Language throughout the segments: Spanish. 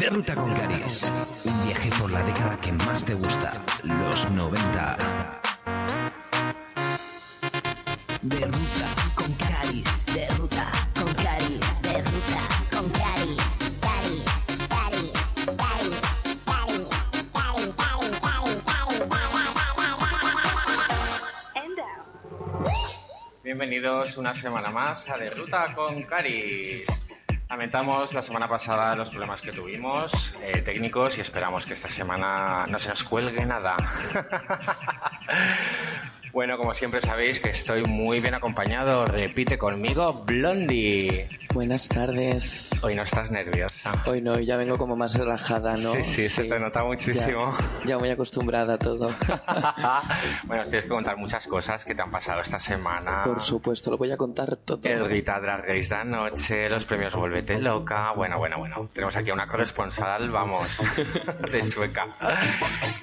De Ruta con Caris. Un viaje por la década que más te gusta. Los 90. De ruta con Caris, de ruta con Caris, de ruta con Caris, Caris, Caris, Caris, Caris, Caris, Bienvenidos una semana más a De Ruta con Caris. Lamentamos la semana pasada los problemas que tuvimos eh, técnicos y esperamos que esta semana no se nos cuelgue nada. bueno, como siempre sabéis que estoy muy bien acompañado. Repite conmigo, Blondie. Buenas tardes. Hoy no estás nerviosa. Hoy no, ya vengo como más relajada, ¿no? Sí, sí, se te nota muchísimo. Ya, ya muy acostumbrada a todo. bueno, tienes que contar muchas cosas que te han pasado esta semana. Por supuesto, lo voy a contar todo. El Rita Drag Race de anoche, los premios Vuélvete Loca. Bueno, bueno, bueno. Tenemos aquí a una corresponsal, vamos, de Chueca.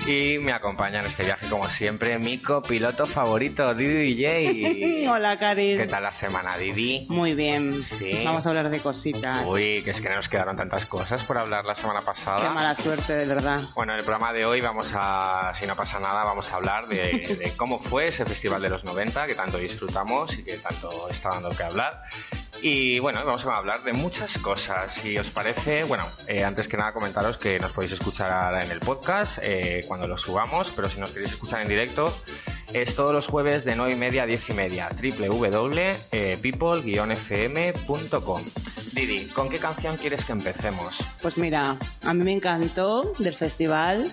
Y me acompaña en este viaje, como siempre, mi copiloto favorito, Didi DJ. Hola, Caris. ¿Qué tal la semana, Didi? Muy bien. Sí. Vamos a hablar de cositas. Uy, que es que nos quedaron tantas cosas por hablar la semana pasada. Qué mala suerte, de verdad. Bueno, en el programa de hoy vamos a, si no pasa nada, vamos a hablar de, de cómo fue ese festival de los 90 que tanto disfrutamos y que tanto está dando que hablar. Y bueno, vamos a hablar de muchas cosas. Si os parece, bueno, eh, antes que nada comentaros que nos podéis escuchar en el podcast eh, cuando lo subamos, pero si nos queréis escuchar en directo, es todos los jueves de 9 y media a 10 y media, www.people-fm.com. Didi, ¿con qué canción quieres que empecemos? Pues mira, a mí me encantó del festival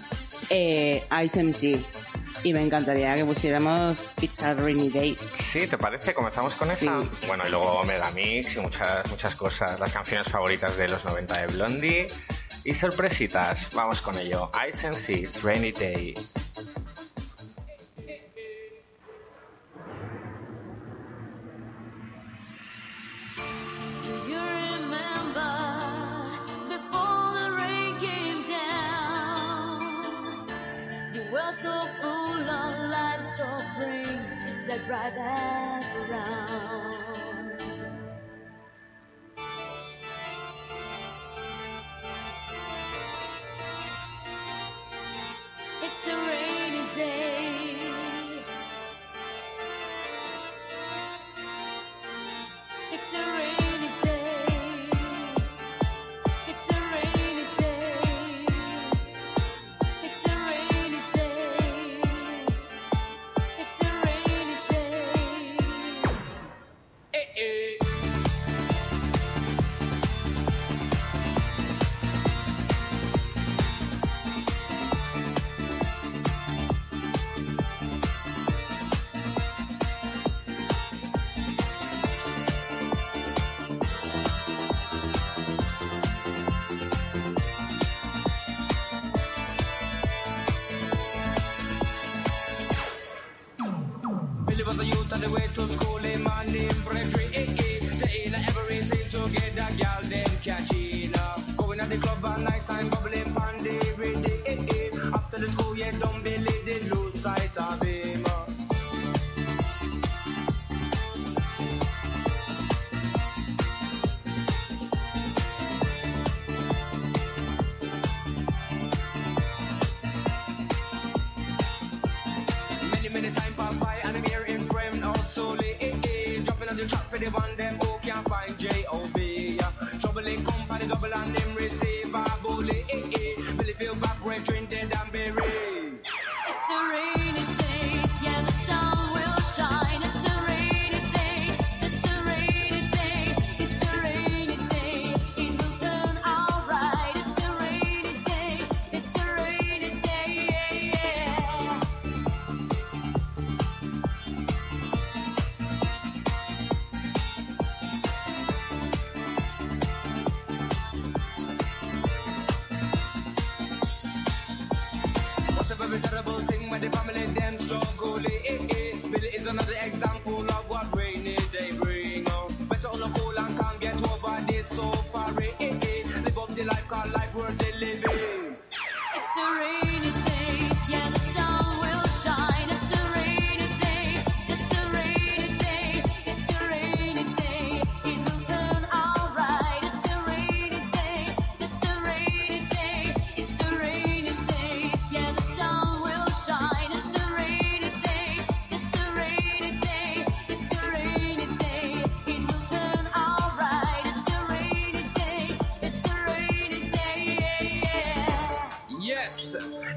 eh, Ice MC. Y me encantaría que pusiéramos It's a Rainy Day. Sí, ¿te parece? ¿Comenzamos con esa? Sí. Bueno, y luego Megamix y muchas, muchas cosas, las canciones favoritas de los 90 de Blondie. Y sorpresitas, vamos con ello. Ice and Seas, Rainy Day. that drive back around. Siempre creí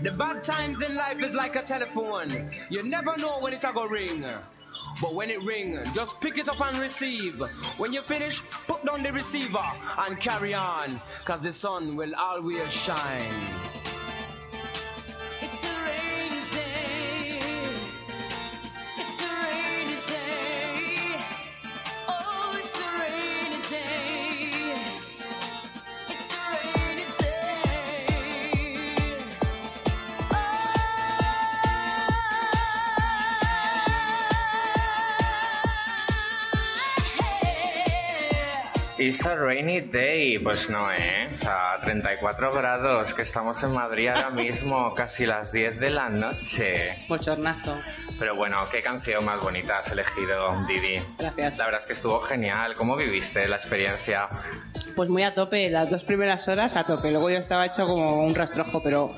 the bad times in life is like a telephone. You never know when it's a go ring. But when it ring, just pick it up and receive. When you finish, put down the receiver and carry on. Cause the sun will always shine. It's a rainy day. Pues no, ¿eh? O sea, 34 grados, que estamos en Madrid ahora mismo, casi las 10 de la noche. Bochornazo. Pero bueno, qué canción más bonita has elegido, Didi. Gracias. La verdad es que estuvo genial. ¿Cómo viviste la experiencia? Pues muy a tope, las dos primeras horas a tope. Luego yo estaba hecho como un rastrojo, pero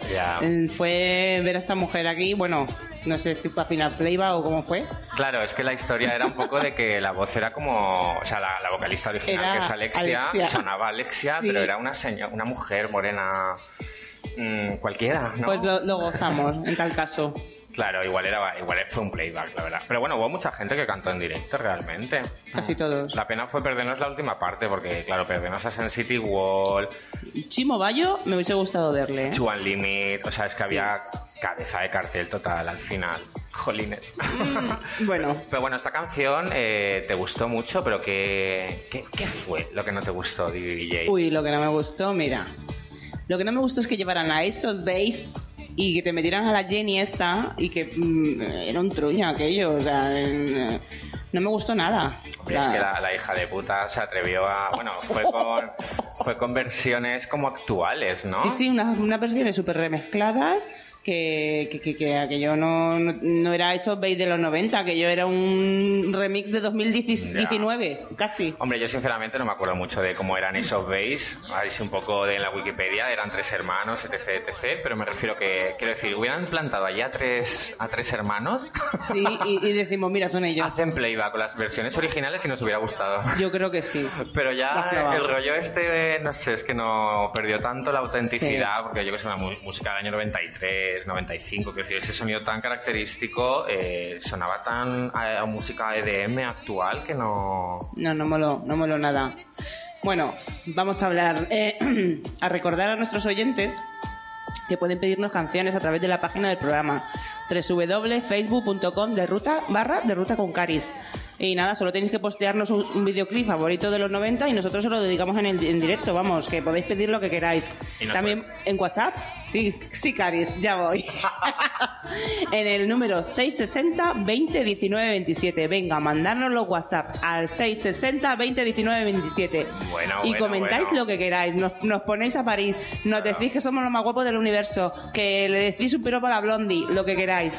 fue ver a esta mujer aquí, bueno, no sé si fue a final playba o cómo fue. Claro, es que la historia era un poco de que la voz era como, o sea, la, la vocalista original, Era que es Alexia, Alexia. sonaba Alexia, Sí. pero era una señora, una mujer morena mm, cualquiera, ¿no? Pues lo, lo gozamos, en tal caso. Claro, igual era, igual fue un playback, la verdad. Pero bueno, hubo mucha gente que cantó en directo realmente. Casi todos. La pena fue perdernos la última parte, porque claro, perdernos a Sun City Wall, Chimo Bayo, me hubiese gustado verle. ¿eh? One Limit, o sea, es que había cabeza de cartel total al final. Jolines. Bueno, Pero bueno, esta canción eh, te gustó mucho, pero ¿qué, qué, qué fue lo que no te gustó, DJ? uy, lo que no me gustó, mira. Lo que no me gustó es que llevaran a esos bass y que te metieran a la Jenny esta y que mm, era un truño aquello, o sea, eh, no me gustó nada. Hombre, es que la, la hija de puta se atrevió a... Bueno, fue con, fue con versiones como actuales, ¿no? Sí, sí, unas, unas versiones súper remezcladas que, que, que, que aquello no, no, no era esos bass de los 90, aquello era un remix de 2019, casi. Hombre, yo sinceramente no me acuerdo mucho de cómo eran esos bass. A ver si un poco de en la Wikipedia eran tres hermanos, etc, etc. Pero me refiero que, quiero decir, hubieran plantado allí a tres, a tres hermanos. Sí, y, y decimos, mira, son ellos. Hacen playback con las versiones originales y nos hubiera gustado. Yo creo que sí. Pero ya el rollo este, no sé, es que no perdió tanto la autenticidad, porque yo que sé, una mu- música del año 93, 95, que decir, ese sonido tan característico eh, sonaba tan a, a música EDM actual que no... No, no moló, no moló nada. Bueno, vamos a hablar, eh, a recordar a nuestros oyentes que pueden pedirnos canciones a través de la página del programa www.facebook.com de ruta barra de ruta con caris. Y nada, solo tenéis que postearnos un, un videoclip favorito de los 90 y nosotros se lo dedicamos en, el, en directo, vamos, que podéis pedir lo que queráis. Y nos También en WhatsApp, sí, sí, Caris, ya voy. en el número 660 20 19 27. Venga, mandárnoslo los WhatsApp al 660 20 19 27. Bueno, y bueno, comentáis bueno. lo que queráis. Nos, nos ponéis a París, nos decís que somos los más guapos del universo, que le decís un piropo a la blondie, lo que queráis.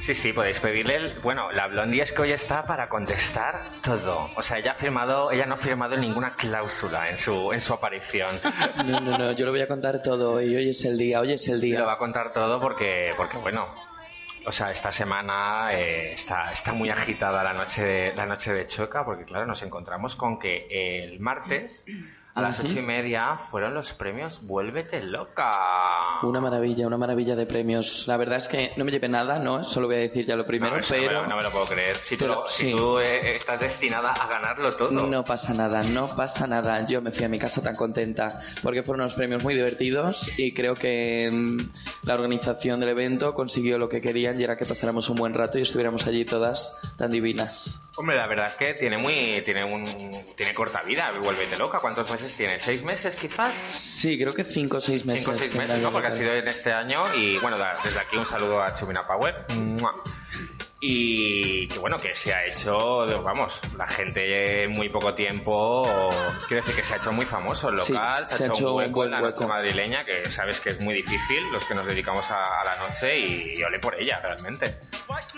Sí, sí, podéis pedirle. el- Bueno, la Blondie es que hoy está para contestar todo. O sea, ella ha firmado, ella no ha firmado ninguna cláusula en su, en su aparición. No, no, no, yo lo voy a contar todo y hoy es el día, hoy es el Y lo va día. a contar todo porque, porque bueno, o sea, esta semana eh, está, está muy agitada la noche, de, la noche de Chueca porque, claro, nos encontramos con que el martes a las ocho y media fueron los premios Vuélvete Loca. Una maravilla, una maravilla de premios. La verdad es que no me llevé nada, ¿no? Solo voy a decir ya lo primero, no, eso no me pero lo- no, me lo puedo creer. Si tú, Pero- lo- si sí. tú, eh, estás destinada a ganarlo todo. no pasa nada, no pasa nada. Yo me fui a mi casa tan contenta porque fueron unos premios muy divertidos y creo que mm, la organización del evento consiguió lo que querían y era que pasáramos un buen rato y estuviéramos allí todas tan divinas. Hombre, la verdad es que tiene muy, tiene un, tiene corta vida, vuélvete loca. ¿Cuántos meses tiene? ¿Seis meses quizás? Sí, creo que cinco o seis meses. Cinco o seis meses, ¿no? Porque ha sido en este año y bueno, desde aquí un saludo a Chumina Power. ¡Mua! Y que bueno, que se ha hecho, vamos, la gente en muy poco tiempo, quiero decir que se ha hecho muy famoso el Sí, local, se, ha hecho, un hueco en la noche madrileña, que sabes que es muy difícil los que nos dedicamos a, a la noche y, y ole por ella realmente.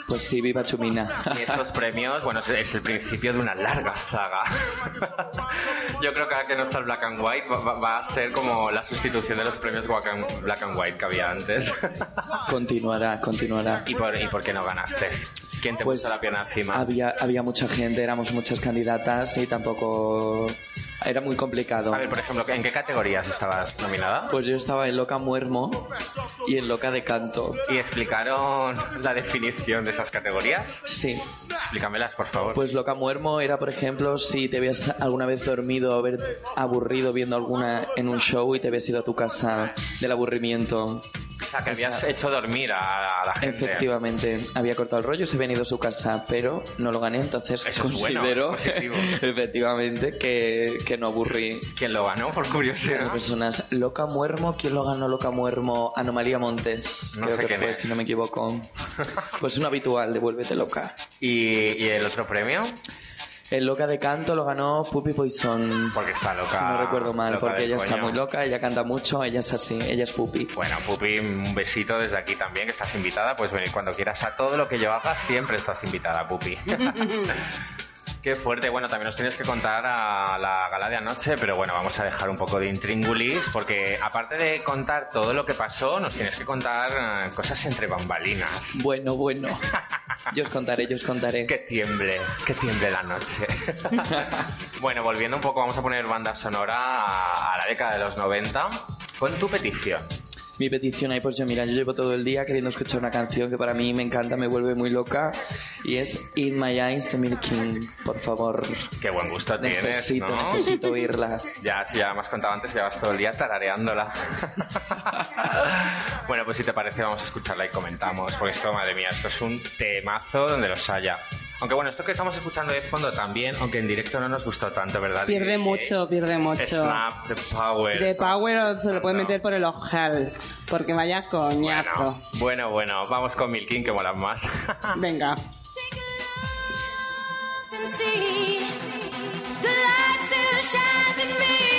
Pues sí, viva Chumina. Y estos premios, bueno, es, es el principio de una larga saga. Yo creo que ahora que no está el Black and White va, va- a ser como la sustitución de los premios Black and, Black and White que había antes. continuará, continuará. ¿Y por, ¿Y por qué no ganaste? ¿Quién te Pues puso la pierna encima? Había, había mucha gente, éramos muchas candidatas y tampoco... Era muy complicado. A ver, por ejemplo, ¿en qué categorías estabas nominada? Pues yo estaba en Loca Muermo y en Loca de Canto. ¿Y explicaron la definición de esas categorías? Sí. Explícamelas, por favor. Pues Loca Muermo era, por ejemplo, si te habías alguna vez dormido o aburrido viendo alguna en un show y te habías ido a tu casa del aburrimiento. O sea, que habías hecho dormir a, a la gente. Efectivamente, había cortado el rollo, se había ido a su casa, pero no lo gané, entonces Eso es bueno, considero efectivamente que, que no aburrí ¿Quién lo ganó, por a las curiosidad? personas. Loca Muermo, ¿quién lo ganó Loca Muermo? Anomalía Montes, No creo sé que fue, es. si no me equivoco. Pues un habitual, devuélvete loca. ¿Y, y el otro premio? El Loca de Canto lo ganó Puppy Poison. Porque está loca. Si no recuerdo mal, loca porque ella está muy loca, ella canta mucho, ella es así, ella es Puppy. Bueno, Pupi, un besito desde aquí también, que estás invitada. Puedes venir cuando quieras a todo lo que yo haga, siempre estás invitada, Pupi. Qué fuerte. Bueno, también nos tienes que contar a la gala de anoche, pero bueno, vamos a dejar un poco de intríngulis, porque aparte de contar todo lo que pasó, nos tienes que contar eh, cosas entre bambalinas. Bueno, bueno. Yo os contaré, yo os contaré. Que tiemble, que tiemble la noche. bueno, volviendo un poco, vamos a poner banda sonora a, a la década de los 90 con tu petición. Mi petición ahí, pues yo, mira, yo llevo todo el día queriendo escuchar una canción que para mí me encanta, me vuelve muy loca, y es In My Eyes de Milk King. Por favor, Qué buen gusto tienes, necesito, ¿no? necesito oírla. Ya, si ya me has contado antes, llevas todo el día tarareándola. bueno, pues si te parece, vamos a escucharla y comentamos, porque esto, madre mía, esto es un temazo donde los haya. Aunque bueno, esto que estamos escuchando de fondo también, aunque en directo no nos gustó tanto, ¿verdad? Pierde Eh, mucho, pierde mucho. Snap, The Power. De estamos Power se lo puede meter por el ojal, porque vaya coñazo. Bueno, bueno, bueno, vamos con Milkin, que molan más. Venga. and see the light still shines in me.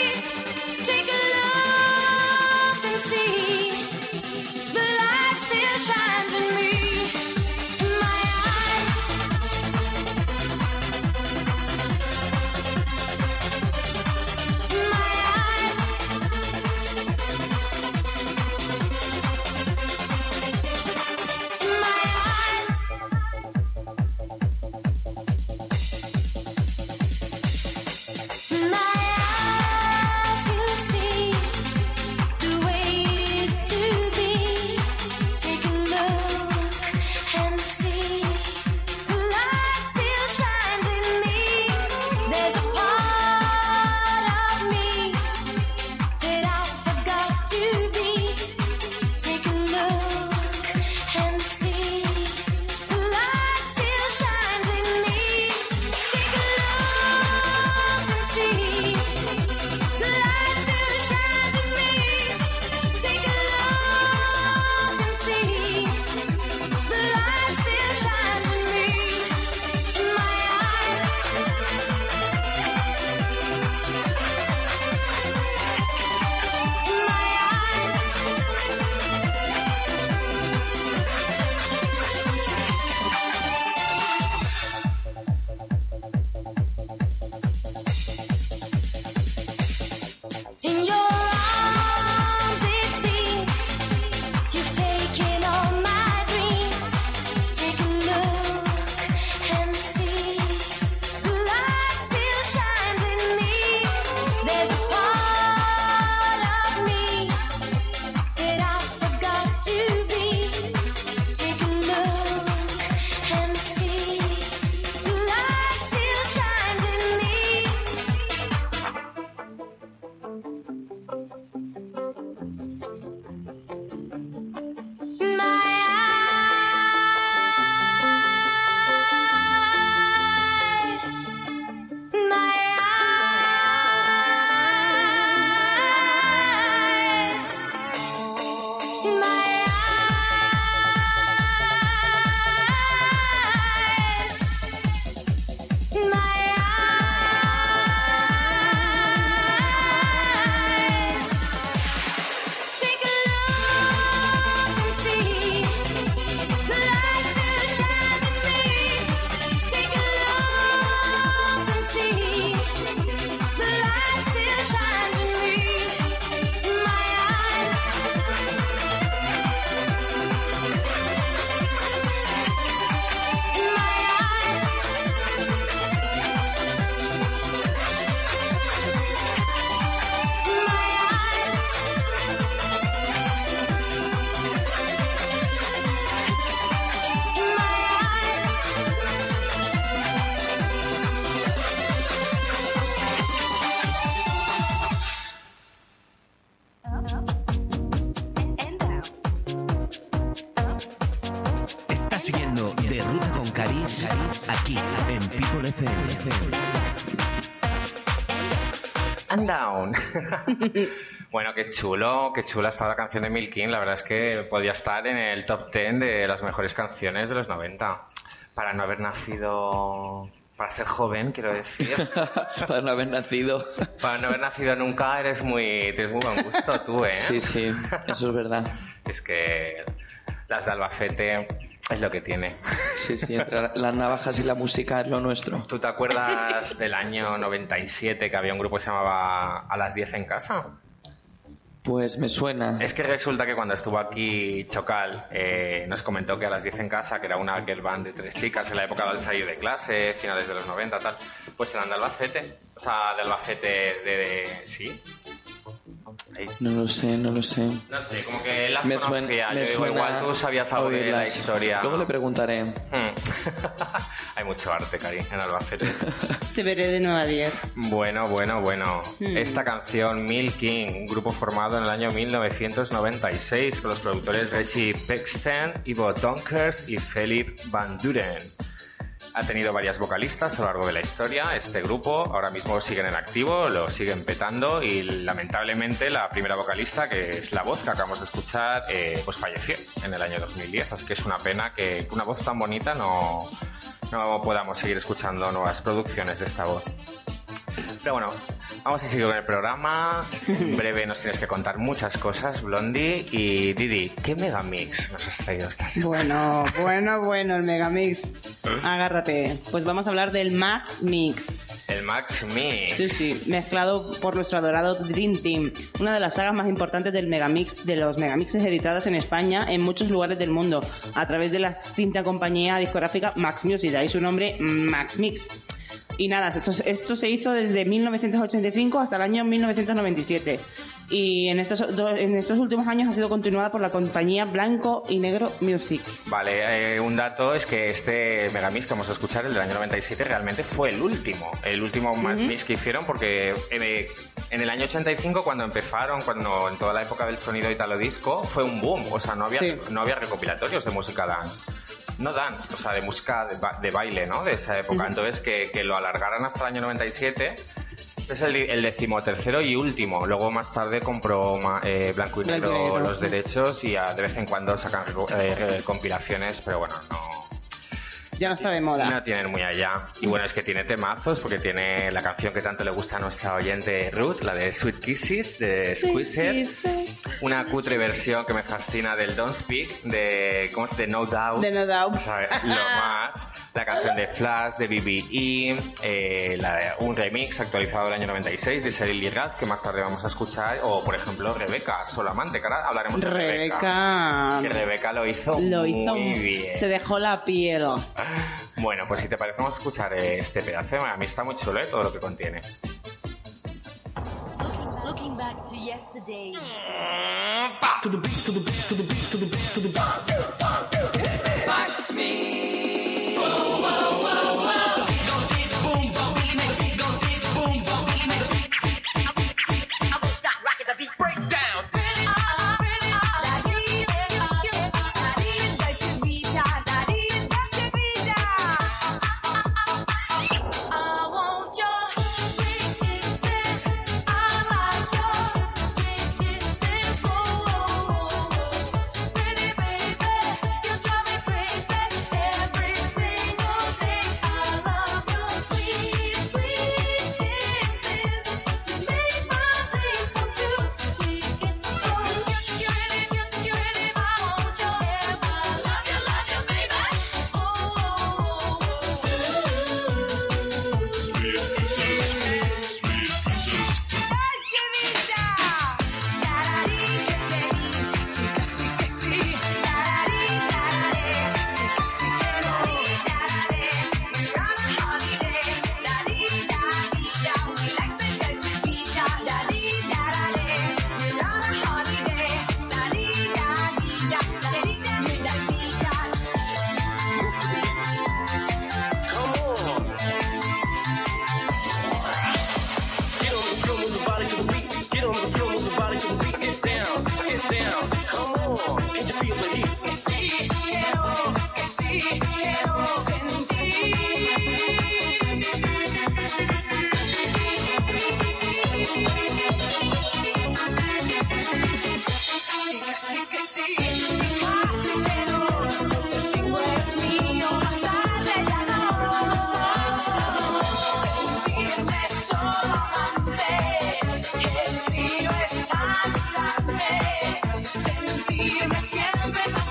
Caris, aquí en People FM. And down. bueno, qué chulo, qué chula está la canción de Milkin. La verdad es que podía estar en el top 10 de las mejores canciones de los 90. Para no haber nacido. Para ser joven, quiero decir. Para no haber nacido. Para no haber nacido nunca, eres muy. Tienes muy buen gusto tú, ¿eh? Sí, sí, eso es verdad. Es que las de Albacete es lo que tiene. Sí, sí, entre las navajas y la música es lo nuestro. ¿Tú te acuerdas del año 97 que había un grupo que se llamaba A las 10 en casa? Pues me suena. Es que resulta que cuando estuvo aquí Chocal, eh, nos comentó que a las 10 en casa, que era una girl band de tres chicas en la época del salir de clase, finales de los 90, tal, pues eran de Albacete. O sea, de Albacete de. de- sí. Ahí. No lo sé, no lo sé. No sé, como que las Me conocía. suena, me Yo digo, suena igual tú sabías algo de la historia. Luego le preguntaré. Hmm. Hay mucho arte, Cari, en Albacete. Te veré de 9 a 10. Bueno, bueno, bueno. Hmm. Esta canción, Milking, un grupo formado en el año 1996 con los productores Reggie Pexten, Ivo Donkers y Philip Van Duren. Ha tenido varias vocalistas a lo largo de la historia. Este grupo ahora mismo siguen en activo, lo siguen petando y lamentablemente la primera vocalista, que es la voz que acabamos de escuchar, eh, pues falleció en el año 2010. Así que es una pena que una voz tan bonita no, no podamos seguir escuchando nuevas producciones de esta voz. Pero bueno, vamos a seguir con el programa. En breve nos tienes que contar muchas cosas, Blondie. Y Didi, ¿qué megamix nos has traído esta semana? Bueno, bueno, bueno, el Megamix. Agárrate. Pues vamos a hablar del Max Mix. El Max Mix. Sí, sí, mezclado por nuestro adorado Dream Team, una de las sagas más importantes del Megamix, de los Megamixes editadas en España en muchos lugares del mundo, a través de la extinta compañía discográfica Max Music, de ahí su nombre Max Mix. Y nada, esto, esto se hizo desde 1985 hasta el año 1997. Y en estos, en estos últimos años ha sido continuada por la compañía Blanco y Negro Music. Vale, eh, un dato es que este Megamix que vamos a escuchar, el del año 97, realmente fue el último. El último Max Ujú. Mix que hicieron porque eh, en el año 85, cuando empezaron, cuando en toda la época del sonido italo disco, fue un boom. O sea, no había, Sí. no había recopilatorios de música dance. No dance, o sea, de música de, ba- de baile, ¿no? De esa época. Ujú. Entonces, que, que lo alargaran hasta el año 97 es el, el decimotercero y último. Luego más tarde compró ma- eh, Blanco y Blanco y Negro los derechos y a- de vez en cuando sacan eh, compilaciones, pero bueno, no, Ya no está de moda. no tienen muy allá. Y bueno, es que tiene temazos porque tiene la canción que tanto le gusta a nuestra oyente Ruth, la de Sweet Kisses de Squeezer. Una cutre versión que me fascina del Don't Speak de, ¿cómo es? De No Doubt. De No Doubt. O sea, lo más. La canción de Flash, de BBE, eh, la- un remix actualizado del año 96 de Cheryl Lee Rath, que más tarde vamos a escuchar, o por ejemplo Rebeca Solamente, que ahora hablaremos de Rebeca. Rebeca Que Rebeca lo hizo lo hizo, muy bien. se dejó la piel. Bueno, pues si te parece, vamos a escuchar eh, este pedazo. A mí está muy chulo eh, todo lo que contiene. Looking, back to yesterday. sentirme siempre más.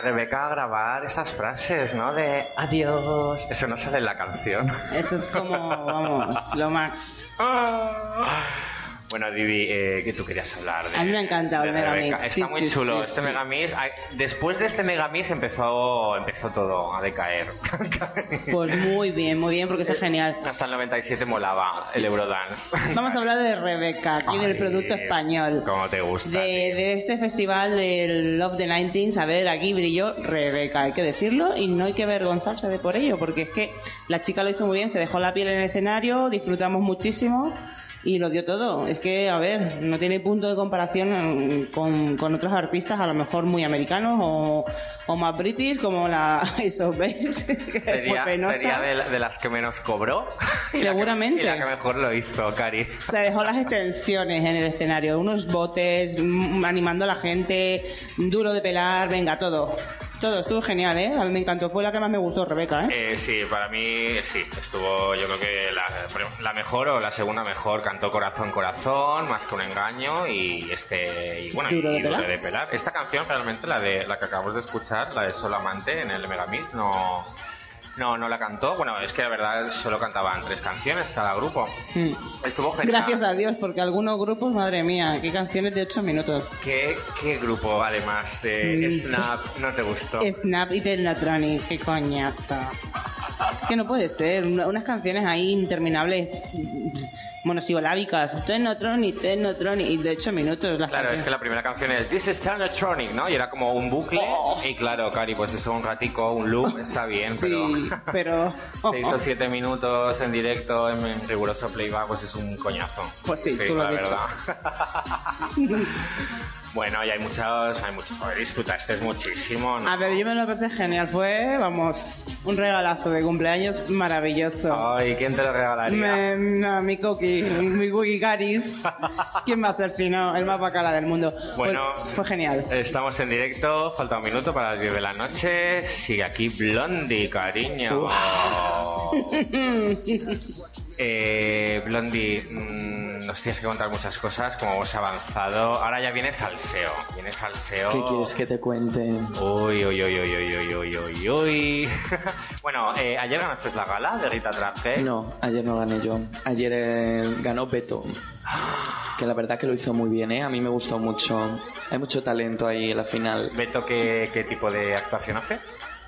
Harían a Rebeca grabar esas frases, ¿no? De adiós. Eso no sale en la canción. Esto es como, vamos, lo más. Bueno, Vivi, eh, que tú querías hablar de. A mí me ha encantado el Megamix. Está Sí, muy sí, chulo. sí, este. Megamix. Después de este Megamix empezó, empezó todo a decaer. Pues muy bien, muy bien, porque está genial. Hasta el 97 molaba el Eurodance. Vamos a hablar de Rebeca, aquí del Ay, producto español. Como te gusta. De, de este festival del Love the 19 a ver, aquí brilló Rebeca, hay que decirlo, y no hay que avergonzarse de por ello, porque es que la chica lo hizo muy bien, se dejó la piel en el escenario, disfrutamos muchísimo y lo dio todo. Es que, a ver, no tiene punto de comparación con, con otros artistas, a lo mejor muy americanos o, o más british, como la of Base, que Sería, sería de, la- de las que menos cobró. Y la que- Seguramente. y la que mejor lo hizo, Cari. Se dejó las extensiones en el escenario, unos botes, mm, animando a la gente, duro de pelar, venga, todo. Todo, estuvo genial, ¿eh? A mí me encantó, fue la que más me gustó, Rebeca, ¿eh? Eh, sí, para mí sí, estuvo yo creo que la, la mejor o la segunda mejor, cantó Corazón Corazón, más que un engaño y este y bueno, y- Duro de y Duro pelar. de pelar. Esta canción realmente la de la que acabamos de escuchar, la de Solamante en el Megamix no no no la cantó. Bueno, es que la verdad solo cantaban tres canciones cada grupo. Mm. Estuvo genial. Gracias a Dios, porque algunos grupos, madre mía, qué canciones de 8 minutos. ¿Qué, qué grupo además de Mm. Snap no te gustó? Snap y Telnatronic, qué coñazo. Es que no puede ser, una- unas canciones ahí interminables, monosilábicas, Telnatronic, Telnatronic, y de 8 minutos las Claro, es que la primera canción es This is Technotronic, ¿no? Y era como un bucle. Oh. Y claro, Cari, pues eso, un ratico, un loop, está bien, pero Sí, pero... seis o siete minutos en directo en, en riguroso playback, pues es un coñazo. Pues sí, tú lo la has verdad. bueno, y hay muchos, hay muchos. Disfrutaste muchísimo, ¿no? A ver, yo me lo pasé genial. Fue, vamos, un regalazo de cumpleaños maravilloso. Ay, ¿quién te lo regalaría? Me, no, mi mi Caris. ¿Quién va a ser si no? El más bacala del mundo. Fue- Bueno. fue, genial. Estamos en directo, falta un minuto para las 10 de la noche. Sigue aquí Blondie, cariño. Eh, Blondie, mm, nos tienes que contar muchas cosas, como hemos avanzado. Ahora ya viene salseo. Viene salseo. ¿Qué quieres que te cuente? Uy, uy, uy, uy, uy, uy, uy, uy. bueno, eh, ¿ayer ganaste la gala de Rita Traje? No, ayer no gané yo. Ayer eh, ganó Beto. Que la verdad que lo hizo muy bien, ¿eh? A mí me gustó mucho. Hay mucho talento ahí en la final. ¿Beto qué, qué tipo de actuación hace?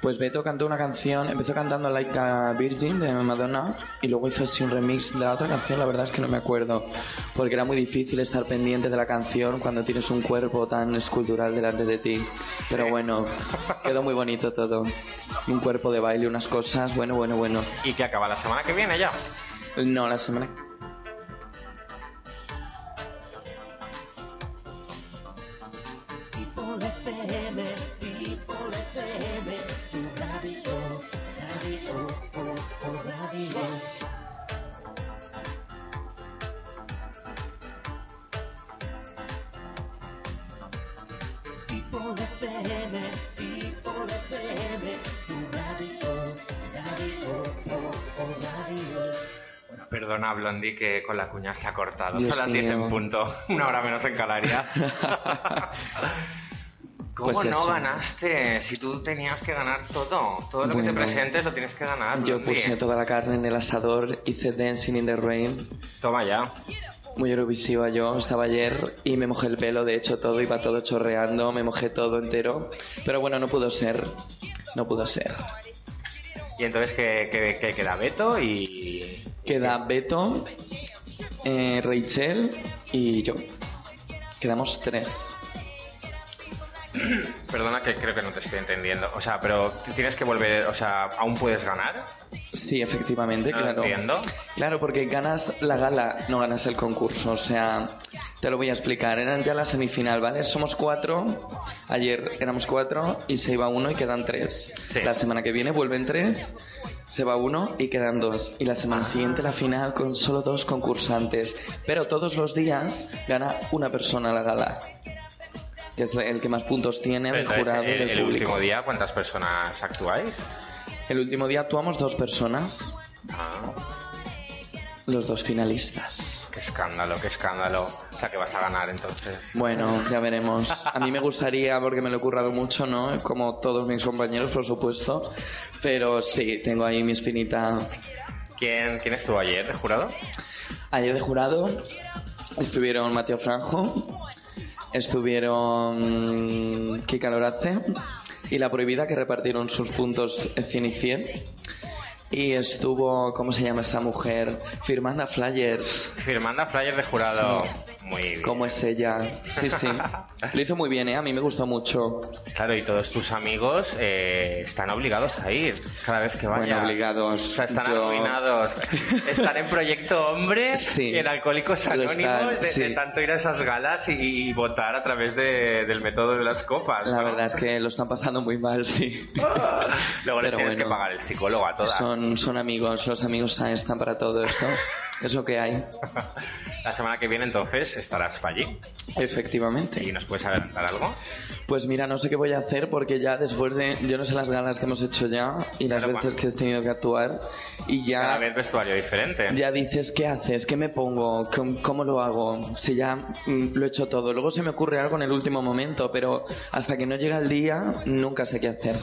Pues Beto cantó una canción, empezó cantando Like a Virgin de Madonna y luego hizo así un remix de la otra canción, la verdad es que no me acuerdo, porque era muy difícil estar pendiente de la canción cuando tienes un cuerpo tan escultural delante de ti. Pero bueno, quedó muy bonito todo. Un cuerpo de baile, unas cosas, bueno, bueno, bueno. Y que acaba la semana que viene ya. No, la semana... Blondie, que con la cuña se ha cortado. Dios Son las 10 en punto. Una hora menos en Canarias. ¿Cómo Pues no eso. ganaste? Si tú tenías que ganar todo. Todo lo que te Bueno. presentes lo tienes que ganar. Yo puse toda la carne en el asador, hice Dancing in the Rain, Toma ya. muy eurovisiva yo, estaba ayer y me mojé el pelo, de hecho todo iba todo chorreando, me mojé todo entero, pero bueno, no pudo ser, no pudo ser. Y entonces, ¿qué, qué- qué queda? Beto y... Queda Beto, eh, Rachel y yo. Quedamos tres. Perdona que creo que no te estoy entendiendo. O sea, pero tienes que volver... O sea, ¿aún puedes ganar? Sí, efectivamente, No lo claro. entiendo. Claro, porque ganas la gala, no ganas el concurso. O sea, te lo voy a explicar. Eran ya la semifinal, ¿vale? Somos cuatro. Ayer éramos cuatro y se iba uno y quedan tres. Sí. La semana que viene vuelven tres, se va uno y quedan dos. Y la Ah. semana siguiente la final con solo dos concursantes. Pero todos los días gana una persona la gala. Que es el que más puntos tiene del Entonces, jurado el, del el público. último día, ¿cuántas personas actuáis? El último día actuamos dos personas. Ah. los dos finalistas. Qué escándalo, qué escándalo. O sea, que vas a ganar entonces. Bueno, ya veremos. A mí me gustaría, porque me lo he currado mucho, ¿no? Como todos mis compañeros, por supuesto. Pero sí, tengo ahí mi espinita. ¿Quién, quién estuvo ayer de jurado? Ayer de jurado estuvieron Mateo Franjo, estuvieron Kika Lorace y La Prohibida, que repartieron sus puntos 100 y 100. Y estuvo, ¿cómo se llama esta mujer? Firmanda Flyers. Firmanda Flyer de jurado. Muy bien. ¿Cómo es ella? Sí, sí. Lo hizo muy bien, ¿eh? A mí me gustó mucho. Claro, y todos tus amigos eh, están obligados a ir cada vez que vayan. Bueno, obligados. O sea, están Yo- arruinados. Están en Proyecto Hombre Sí. y en Alcohólicos Anónimos de, tanto ir a esas galas y, y votar a través de- del método de las copas. La verdad es que lo están pasando muy mal, sí. Luego les Pero tienes que pagar el psicólogo a todas. Son, son amigos, los amigos están para todo esto. Es lo que hay, La semana que viene entonces estarás allí efectivamente. y nos puedes adelantar algo. Pues mira, no sé qué voy a hacer porque ya después de, yo no sé las galas que hemos hecho ya y las Claro, veces bueno. que he tenido que actuar y Cada ya, vez vestuario diferente. ya dices, ¿qué haces? ¿Qué me pongo? ¿Cómo, cómo lo hago? Si ya mm, lo he hecho todo. Luego se me ocurre algo en el último momento, pero hasta que no llega el día nunca sé qué hacer.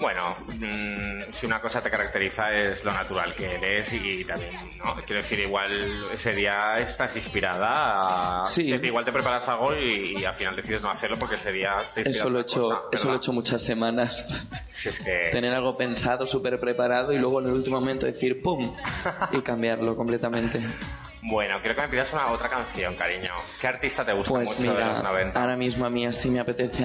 Bueno, mm, si una cosa te caracteriza es lo natural que eres y también, ¿no? Quiero decir, igual ese día estás inspirada, a- Sí. igual te preparas algo y, y al final decides no hacerlo porque ese día te Eso lo he hecho, cosa, eso lo he hecho muchas semanas. Si es que... Tener algo pensado, súper preparado y luego en el último momento decir ¡pum! y cambiarlo completamente. Bueno, quiero que me pidas una otra canción, cariño. ¿Qué artista te gusta Pues mucho de los mira, 90? ahora mismo a mí así me apetece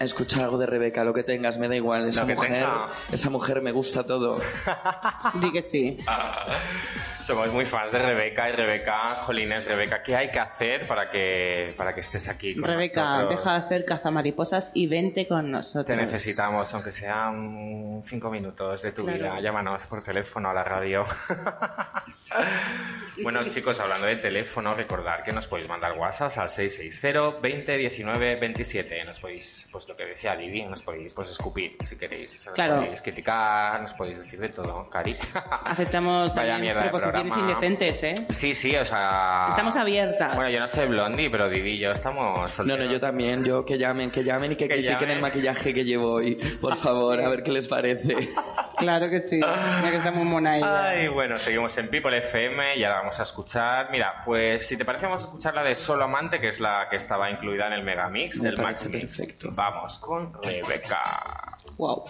escuchar algo de Rebeca, lo que tengas, me da igual. Esa mujer, tenga. esa mujer me gusta todo. Di que sí. Ah, Somos muy fans de Rebeca y Rebeca, Jolines, Rebeca, ¿qué hay que hacer para que, para que estés aquí con Rebeca, nosotros? deja de hacer cazamariposas y vente con Te nosotros. necesitamos, aunque sean cinco minutos de tu Claro. vida. Llámanos por teléfono a la radio. bueno, chicos, hablando de teléfono, recordar que nos podéis mandar WhatsApp al 660 20 19 27. Nos podéis, pues lo que decía Vivi, nos podéis pues escupir si queréis. Nos Claro. podéis criticar, nos podéis decir de todo, Cari. Aceptamos Vaya también proposiciones indecentes, ¿eh? Sí, sí, o sea... Estamos abiertas. Bueno, yo no sé Blondie, pero Didi y yo estamos No, solteros. no, yo también, yo que llamen, que llamen y que, Que critiquen llamen. el maquillaje que llevo hoy, por favor, a ver qué les parece. Claro que sí. Ya que está muy mona ella. Ay, bueno, seguimos en People FM y ahora vamos a escuchar. Mira, pues si te parece, vamos a escuchar la de Solo Amante, que es la que estaba incluida en el Megamix Me del Max Mix. perfecto. Vamos con Rebeca. Wow.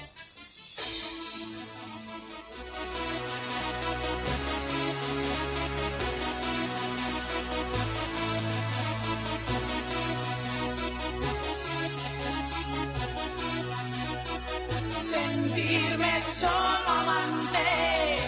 Sentirme solo amante,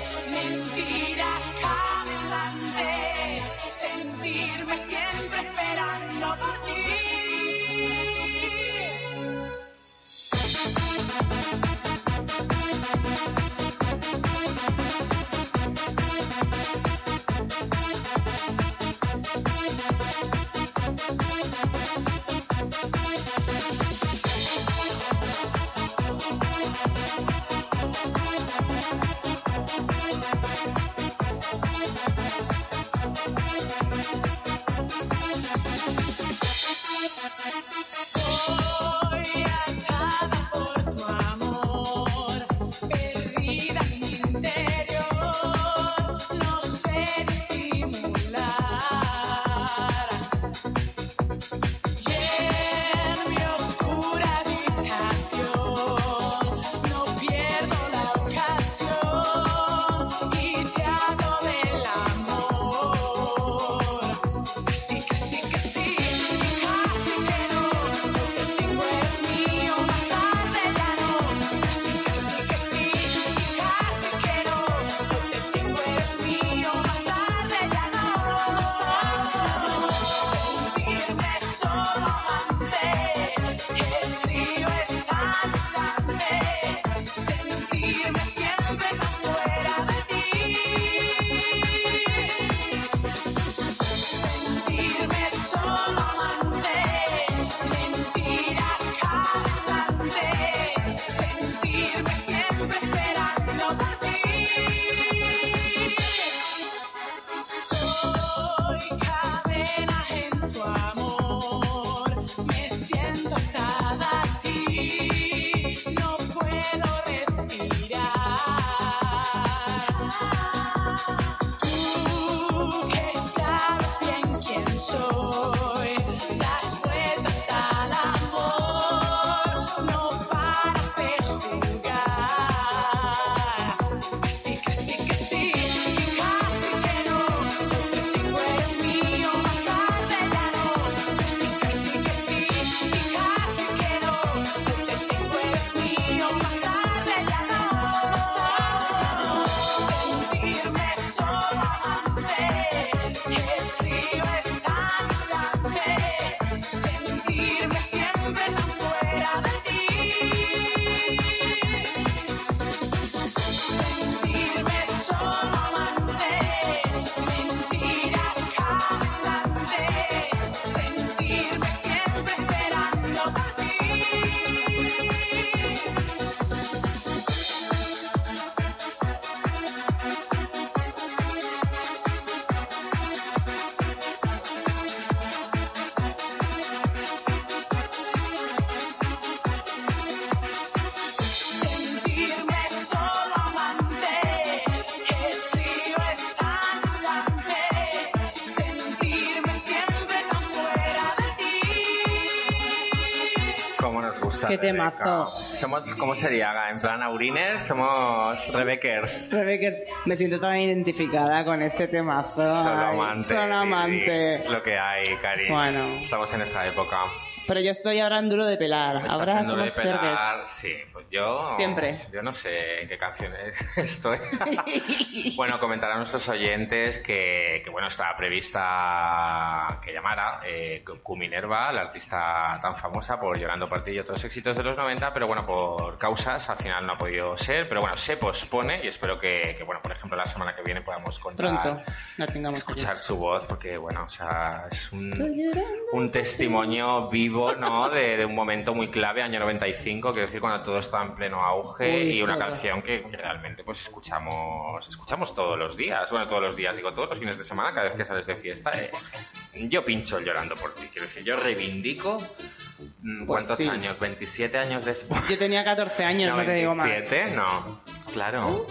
temazo. Somos, ¿cómo sería? En plan Auriners, somos Rebekers. Rebeca, me siento tan identificada con este temazo. Solo Ay, amante. Solo amante. Vivi. Lo que hay, Cari. Bueno. Estamos en esa época. Pero yo estoy ahora en duro de pelar. Estás Ahora haciendo de somos cerdes. pelar, sí, yo... Siempre. Yo no sé en qué canciones estoy. bueno, comentar a nuestros oyentes que, que, bueno, estaba prevista que llamara eh, la artista tan famosa por Llorando por ti y otros éxitos de los 90, pero bueno, por causas al final no ha podido ser, pero bueno, se pospone y espero que, que, bueno, por ejemplo, la semana que viene podamos contar... Pronto tengamos. Escuchar su voz, porque bueno, o sea, es un, un testimonio vivo, ¿no? De, de un momento muy clave, año 95, quiero decir, cuando todo estaba en pleno auge Uy, y una canción que, que realmente pues escuchamos escuchamos todos los días, bueno, todos los días, digo, todos los fines de semana, cada vez que sales de fiesta, eh, yo pincho el llorando por ti, quiero decir, yo reivindico, mm, Pues ¿cuántos sí. años? ¿27 años después? Yo tenía 14 años, no, te digo más. 27, no, claro.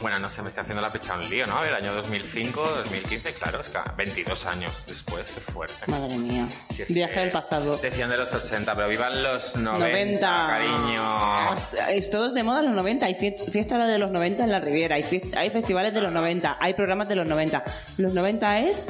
Bueno, no sé, me estoy haciendo la pecha un lío, ¿no? El año 2005, 2015, claro, es que 22 años después, qué fuerte. Madre mía. Si es Viaje del pasado. Decían de los 80, pero vivan los 90, 90. cariño. Es todos de moda los 90. Hay fie- fiesta de los 90 en la Riviera. Hay, hay festivales de los 90. Hay programas de los 90. Los 90 es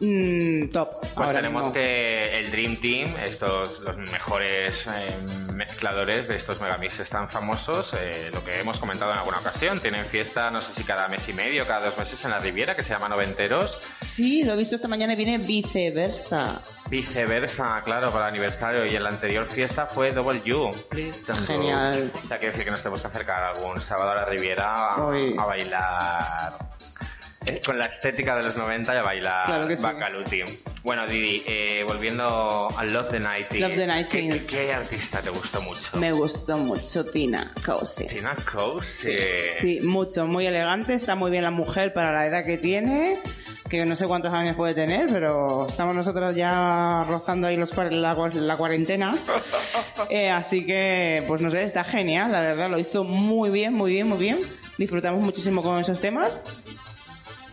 mm, top. Pues ahora tenemos mismo. que el Dream Team, estos los mejores eh, mezcladores de estos megamixes tan famosos, eh, lo que hemos comentado en alguna ocasión, tienen fiesta, no sé si cada mes y medio, cada dos meses en la Riviera, que se llama Noventeros. Sí, lo he visto esta mañana y viene viceversa. Viceversa, claro, para el aniversario. Y en la anterior fiesta fue Double You. Please don't go. Genial. O sea, quiere decir que nos tenemos que acercar algún sábado a la Riviera a bailar. Eh, Con la estética de los 90 y a bailar Claro que sí. Bacaluti. Bueno, Didi, eh, volviendo a Love the Night. Love the 90s. ¿qué, qué artista te gustó mucho? Me gustó mucho Tina Cousins. Tina eh, Sí, mucho, muy elegante, está muy bien la mujer para la edad que tiene, que no sé cuántos años puede tener, pero estamos nosotros ya rozando ahí los, la, la cuarentena. Eh, así que, pues no sé, está genial, la verdad, lo hizo muy bien, muy bien, muy bien. Disfrutamos muchísimo con esos temas.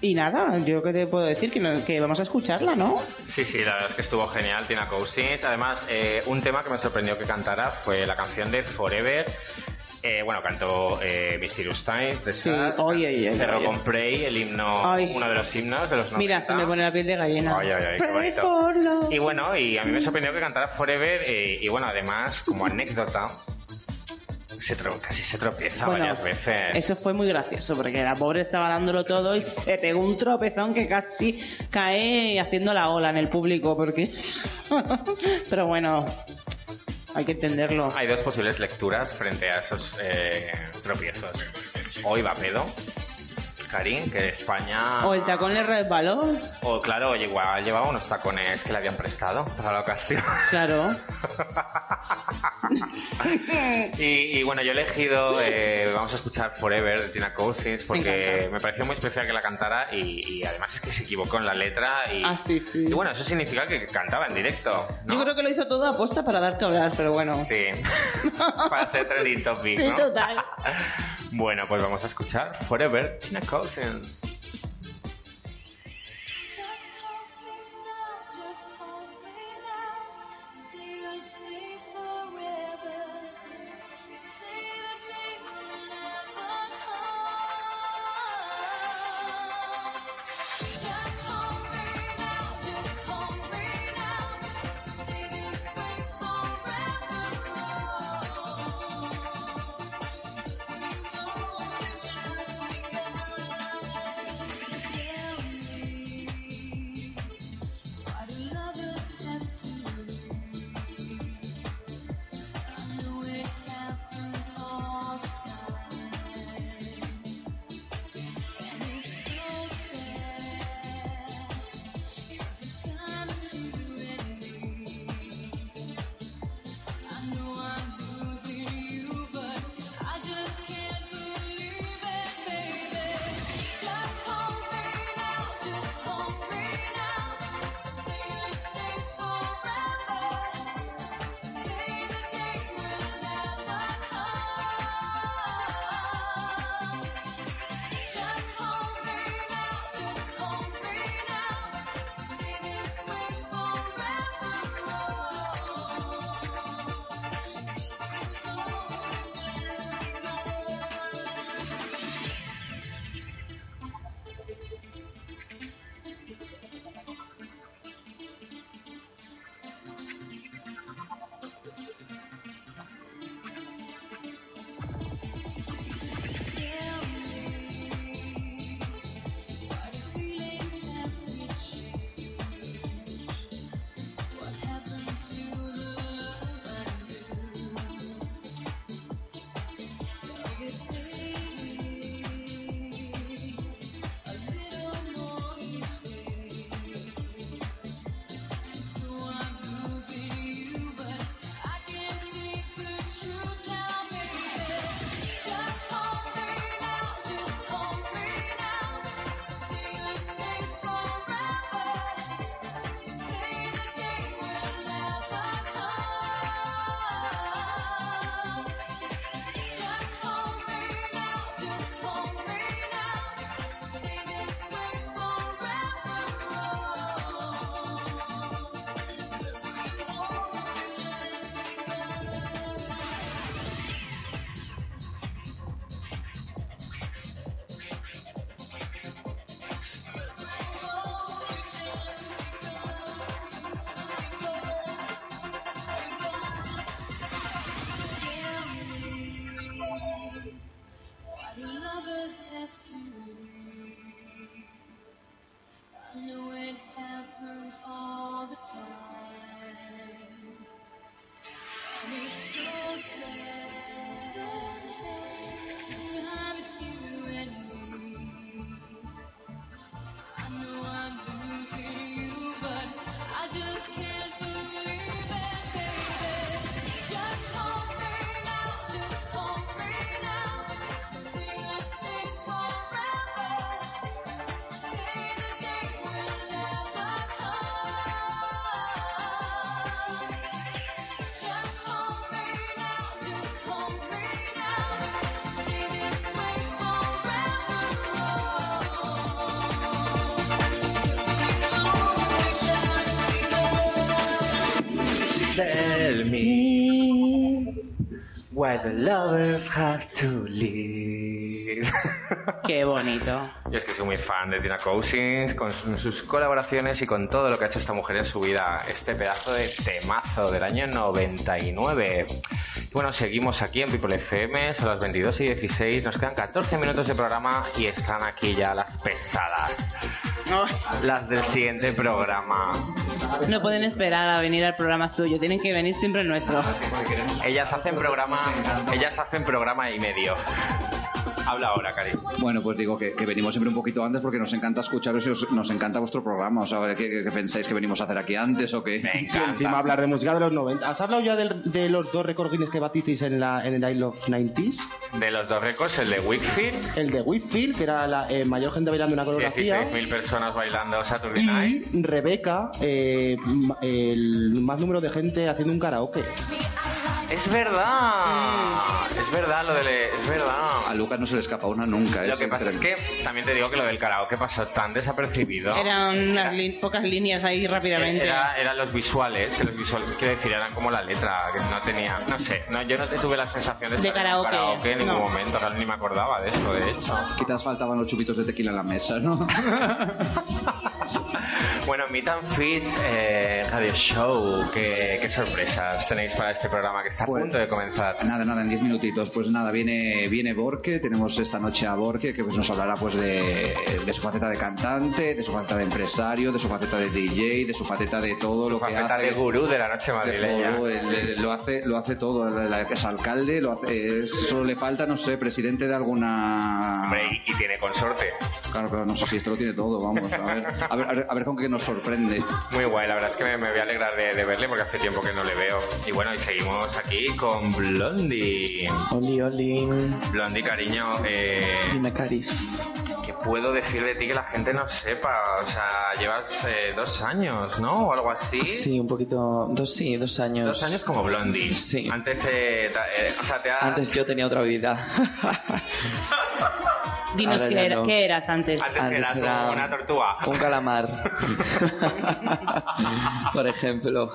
Y nada, yo que te puedo decir que, no- que vamos a escucharla, ¿no? Sí, sí, la verdad es que estuvo genial Tina Cousins. Además, eh, un tema que me sorprendió que cantara fue la canción de Forever. Eh, bueno, cantó eh, Mysterious Times de Sí, oye, oye, cerró oye. con Prey, el himno, Ay. uno de los himnos de los 90. Mira, se me pone la piel de gallina. Ay, ay, ay, qué Pray bonito. for love. Y bueno, y a mí me sorprendió que cantara Forever. eh, y bueno, además, como anécdota, se casi se tropieza Bueno, varias veces. Eso fue muy gracioso porque la pobre estaba dándolo todo y se pegó un tropezón que casi cae haciendo la ola en el público porque pero bueno hay que entenderlo Hay dos posibles lecturas frente a esos eh, tropiezos. Hoy va pedo, Karim, que España... o el tacón le resbaló O claro, igual llevaba unos tacones que le habían prestado para la ocasión. claro y, y bueno, yo he elegido, eh, vamos a escuchar Forever de Tina Cousins porque me pareció muy especial que la cantara y, y además es que se equivocó en la letra y, ah sí sí y bueno, eso significa que cantaba en directo. ¿no? yo creo que lo hizo todo a posta para dar que hablar pero bueno Sí, para ser trending topic, Sí, total. Bueno, pues vamos a escuchar Forever Tina Cousins. cousins me so sad. Tell me why the lovers have to leave. Qué bonito. Yo es que soy muy fan de Tina Cousins, con su- sus colaboraciones y con todo lo que ha hecho esta mujer en su vida. Este pedazo de temazo del año 99. Y bueno, seguimos aquí en People FM, son las 22 y 16. Nos quedan 14 minutos de programa y están aquí ya las pesadas. Las del siguiente programa. No pueden esperar a venir al programa suyo, tienen que venir siempre el nuestro. Ellas hacen programa, ellas hacen programa y medio. Habla ahora, Cari. Bueno, pues digo que, que venimos siempre un poquito antes porque nos encanta escucharos y os- nos encanta vuestro programa. O sea, ¿qué, qué- qué pensáis que venimos a hacer aquí antes o qué? Me Y encanta. encima hablar de música de los 90. ¿Has hablado ya del- de, los dos récords Guinness que batisteis en, la, en el I Love 90s? De los dos récords, el de Wickfield, El de Whitfield, que era la eh, mayor gente bailando una coreografía. 16.000 personas bailando Saturday Night. Y Rebeca, eh, el más número de gente haciendo un karaoke. Es verdad, es verdad lo del, es verdad. A Lucas no se le escapa una nunca. ¿eh? Lo que pasa es que también te digo que lo del karaoke pasó tan desapercibido. Eran unas Era- pocas líneas ahí rápidamente. Era, eran los visuales, que los visuales, quiero decir, eran como la letra, que no tenía, no sé, no, yo no tuve la sensación de, De estar en un karaoke, karaoke en ningún no. momento, ni me acordaba de eso, de hecho. Quizás faltaban los chupitos de tequila en la mesa, ¿no? Bueno, Meet and Fish eh, Radio Show, ¿qué, qué sorpresas tenéis para este programa que está a Pues- punto de comenzar? Nada, nada, en 10 minutitos. Pues nada, viene, viene Borque, tenemos esta noche a Borque, que pues nos hablará pues de, de su faceta de cantante, de su faceta de empresario, de su faceta de DJ, de su faceta de todo lo que Faceta hace. de gurú de la noche madrileña. todo, él- él lo hace lo hace todo es alcalde lo hace es- solo le falta no sé presidente de alguna Hombre, y, y tiene consorte. claro claro no sé si esto lo tiene todo vamos a ver a ver, a ver, a ver con qué nos sorprende Muy guay, la verdad es que me, me voy a alegrar de, de verle porque hace tiempo que no le veo. Y bueno, y seguimos aquí con Blondie. Oli, oli. Blondie, cariño, eh, Dime, Caris. ¿qué puedo decir de ti que la gente no sepa? O sea, llevas eh, dos años, ¿no? O algo así. Sí, un poquito. Dos, sí, dos años. Dos años como Blondie. Sí. Antes, eh, ta- eh, o sea, te has... Antes yo tenía otra vida. Dinos qué, ya era- no. qué eras antes. Antes Antes eras era una tortuga. Un calamar. Por ejemplo.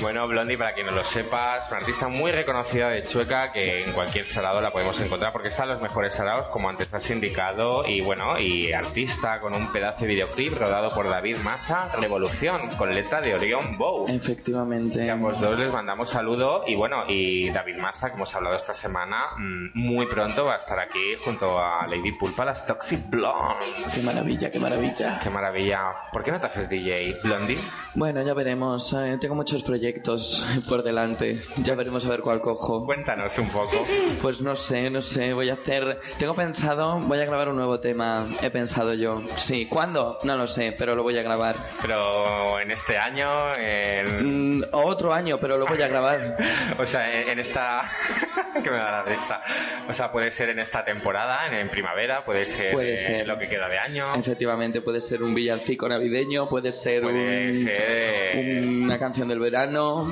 Bueno, Blondie, para quien no lo sepa, es una artista muy reconocida de Chueca que en cualquier sarao la podemos encontrar porque está en los mejores saraos, como antes has indicado, y bueno, y artista con un pedazo de videoclip rodado por David Massa, Revolución, con letra de Orión Bow. Efectivamente. Y a ambos dos les mandamos saludo y bueno, y David Massa, que hemos hablado esta semana, mm, muy pronto va a estar aquí junto a Lady Pulpa, las Toxic Blondes. Qué maravilla, qué maravilla. Qué maravilla. ¿Por qué no te haces DJ, Blondie? Bueno, ya veremos. eh, tengo muchos proyectos por delante. Ya veremos a ver cuál cojo. Cuéntanos un poco. Pues no sé, no sé. Voy a hacer. Tengo pensado. Voy a grabar un nuevo tema. He pensado yo. Sí. ¿Cuándo? No lo sé, pero lo voy a grabar. Pero en este año, en... Mm, otro año, pero lo voy a grabar. o sea, en, en esta... que me da la risa. O sea, puede ser en esta temporada, en, en primavera, puede ser, Puede eh, ser. lo que queda de año. Efectivamente, puede ser un villancico navideño, puede ser, Puede un- ser, eh, una canción del verano,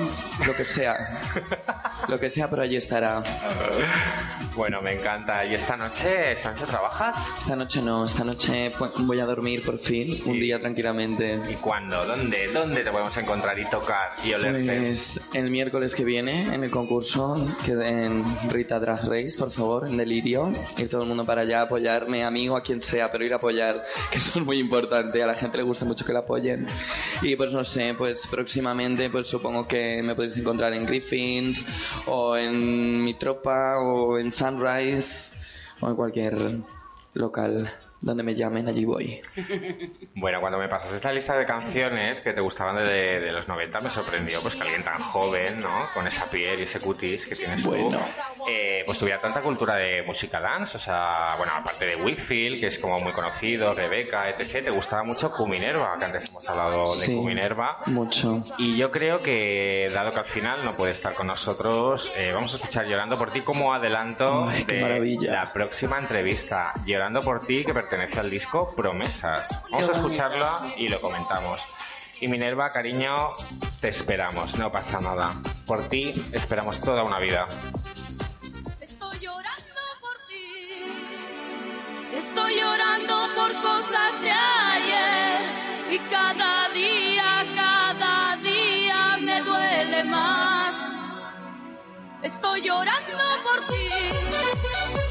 lo que sea. lo que sea, pero allí estará. Bueno, me encanta. ¿Y esta noche, esta noche trabajas? Esta noche no, esta noche voy a dormir por fin, un día tranquilamente. ¿Y cuándo? ¿Dónde? ¿Dónde te podemos encontrar y tocar y olerte? Pues el miércoles que viene en el concurso que en Rita Drag Race, por favor, en Delirio, ir todo el mundo para allá apoyarme, a mí o a quien sea, pero ir a apoyar, que eso es muy importante, a la gente le gusta mucho que la apoyen. Y pues no sé, pues próximamente pues supongo que me podéis encontrar en Griffins o en Mi Tropa o en Sunrise o en cualquier local donde me llamen, allí voy. Bueno, cuando me pasaste esta lista de canciones que te gustaban de, de los 90, me sorprendió pues que alguien tan joven, ¿no? Con esa piel y ese cutis que tienes Bueno. tú, eh, pues tuviera tanta cultura de música dance. O sea, bueno, aparte de Whitfield, que es como muy conocido, Rebeca, etc., te gustaba mucho Cuminerva, que antes hemos hablado de Sí. Cuminerva. Mucho. Y yo creo que, dado que al final no puede estar con nosotros, eh, vamos a escuchar Llorando por ti como adelanto Ay, de maravilla. la próxima entrevista. Llorando por ti, que pertenece al disco Promesas. Vamos a escucharla y lo comentamos. Y Minerva, cariño, te esperamos, no pasa nada. Por ti esperamos toda una vida. Estoy llorando por ti. Estoy llorando por cosas de ayer. Y cada día, cada día me duele más. Estoy llorando por ti.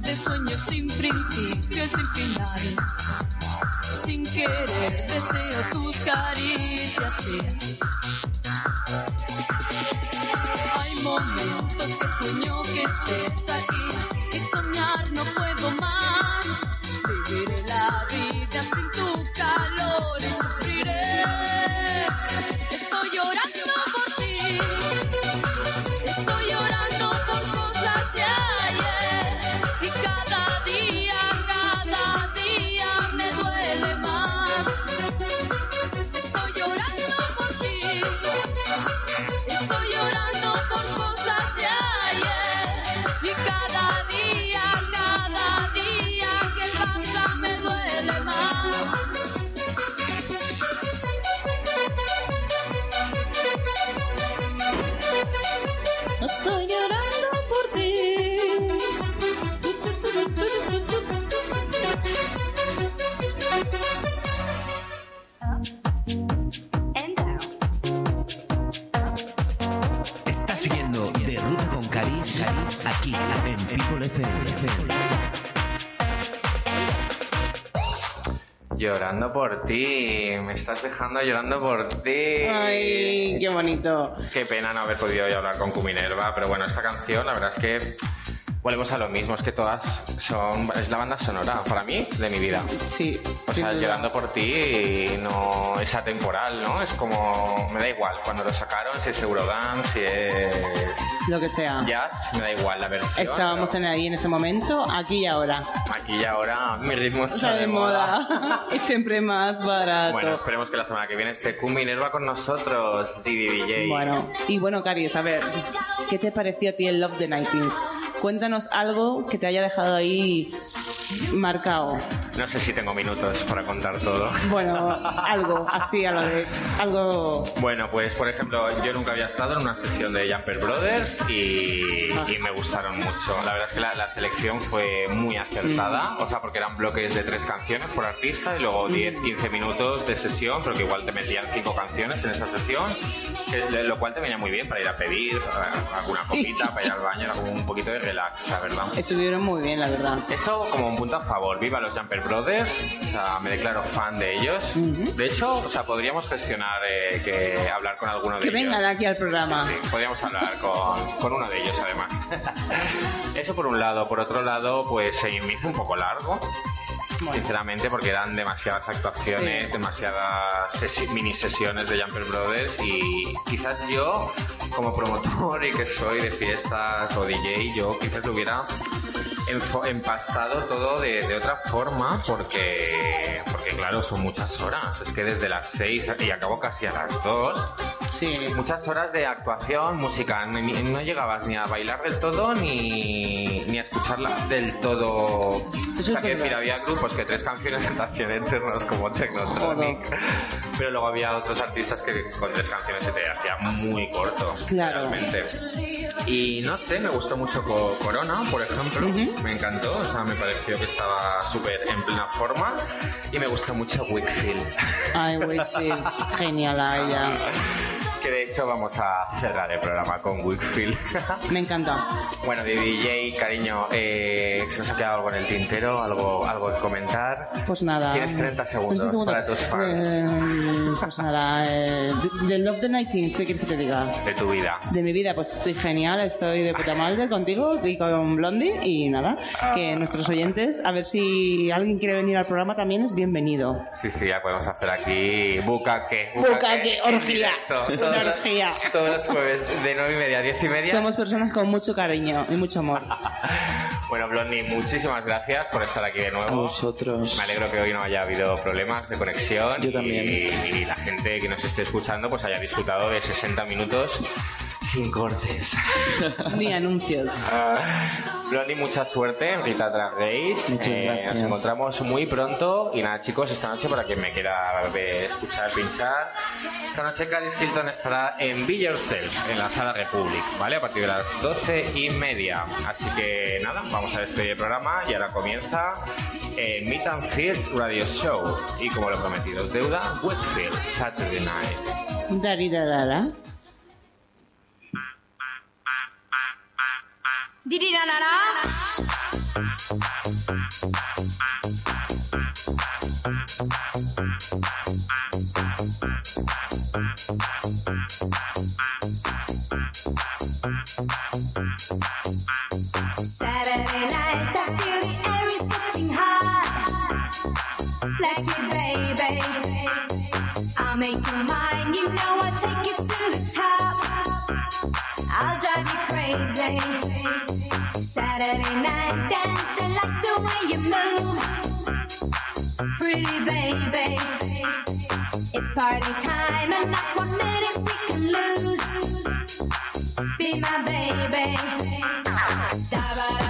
De sueños sin principio y sin final. Sin querer deseo tus caricias. Por ti, me estás dejando llorando por ti. Ay, qué bonito. Qué pena no haber podido hoy hablar con Cuminerva, pero bueno, esta canción, la verdad es que Volvemos a lo mismo, es que todas son. Es la banda sonora, para mí, de mi vida. Sí. O sea, llorando por ti no es atemporal, ¿no? Es como. Me da igual cuando lo si es Eurodance, si es Lo que sea. jazz, me da igual la versión. Estábamos en ahí en ese momento, aquí y ahora. Aquí y ahora mi ritmo está, Está de moda. y siempre más barato. Bueno, esperemos que la semana que viene esté Kun Minerva con nosotros, Didi DJ. Bueno, y bueno, Caris, a ver, ¿qué te pareció a ti el Love the 19 Cuéntanos algo que te haya dejado ahí marcado. No sé si tengo minutos para contar todo. Bueno, algo, así a lo de. Algo. Bueno, pues por ejemplo, yo nunca había estado en una sesión de Jumper Brothers y, Ah. y me gustaron mucho. La verdad es que la, la selección fue muy acertada, Mm. o sea, porque eran bloques de tres canciones por artista y luego 10, 15 minutos de sesión, pero que igual te metían cinco canciones en esa sesión, lo cual te venía muy bien para ir a pedir para alguna copita, para ir al baño, era como un poquito de relax, la verdad. Estuvieron muy bien, la verdad. Eso como un punto a favor. Viva los Jumper Brothers. O sea, me declaro fan de ellos. De hecho, o sea, podríamos gestionar eh, que hablar con alguno de Que ellos. vengan aquí al programa. Sí, sí, podríamos hablar con, con uno de ellos además. Eso por un lado. Por otro lado, pues se me hizo un poco largo. Sinceramente, porque eran demasiadas actuaciones, Sí. demasiadas mini sesiones de Jumper Brothers y quizás yo, como promotor y que soy de fiestas o DJ, yo quizás lo hubiera empastado todo de, de otra forma porque, porque claro, son muchas horas. Es que desde las 6 y acabo casi a las 2. Sí. Muchas horas de actuación, música. ni- no llegabas ni a bailar del todo ni, ni a escucharla del todo. O sea, que decir, había grupos que tres canciones hacían eternos como Technotronic. Pero luego había otros artistas que con tres canciones se te hacía muy corto. Claro. Realmente. Y no sé, me gustó mucho Co- Corona, por ejemplo. Me encantó, o sea, me pareció que estaba súper en plena forma. Y me gustó mucho Wickfield. Ay, Whitfield. Genial ella. Que de hecho vamos a cerrar el programa con Wickfield. Me encanta. bueno, DJ, cariño, eh, se nos ha quedado algo en el tintero, algo, algo que comentar. Pues nada. Tienes 30 segundos 30 segundos. para tus fans Eh, pues nada, eh, Love the 19 ¿qué quieres que te diga? de tu vida. De mi vida, pues estoy genial, estoy de puta madre contigo y con Blondie y nada, que nuestros oyentes, a ver si alguien quiere venir al programa también es bienvenido. Sí, sí, ya podemos hacer aquí bucaque. Bucaque, orgía. directo. Una Todos, los- orgía. todos los jueves de 9 y media a 10 y media. Somos personas con mucho cariño y mucho amor. Bueno, Blondie, muchísimas gracias por estar aquí de nuevo. Vosotros. Me alegro que hoy no haya habido problemas de conexión. Yo también. Y, y la gente que nos esté escuchando pues haya disfrutado de 60 minutos sin cortes. Ni anuncios. Blondie, mucha suerte Rita Drag Eh, nos encontramos muy pronto. Y nada, chicos, esta noche, para quien me quiera ver, escuchar, pinchar, esta noche Caris Hilton estará en Be Yourself, en la Sala Republic, ¿vale? A partir de las 12 y media. Así que nada, vamos a despedir el programa y ahora comienza eh, Meet and Feels Radio Show. Y como lo prometido es deuda, Whitfield, Saturday Night. Saturday night, baby. I'll make you mine, you know I'll take you to the top. I'll drive you crazy. Saturday night dancing like the way you move. Pretty baby. It's party time and not one minute we can lose. Be my baby. Da-ba-da-dum,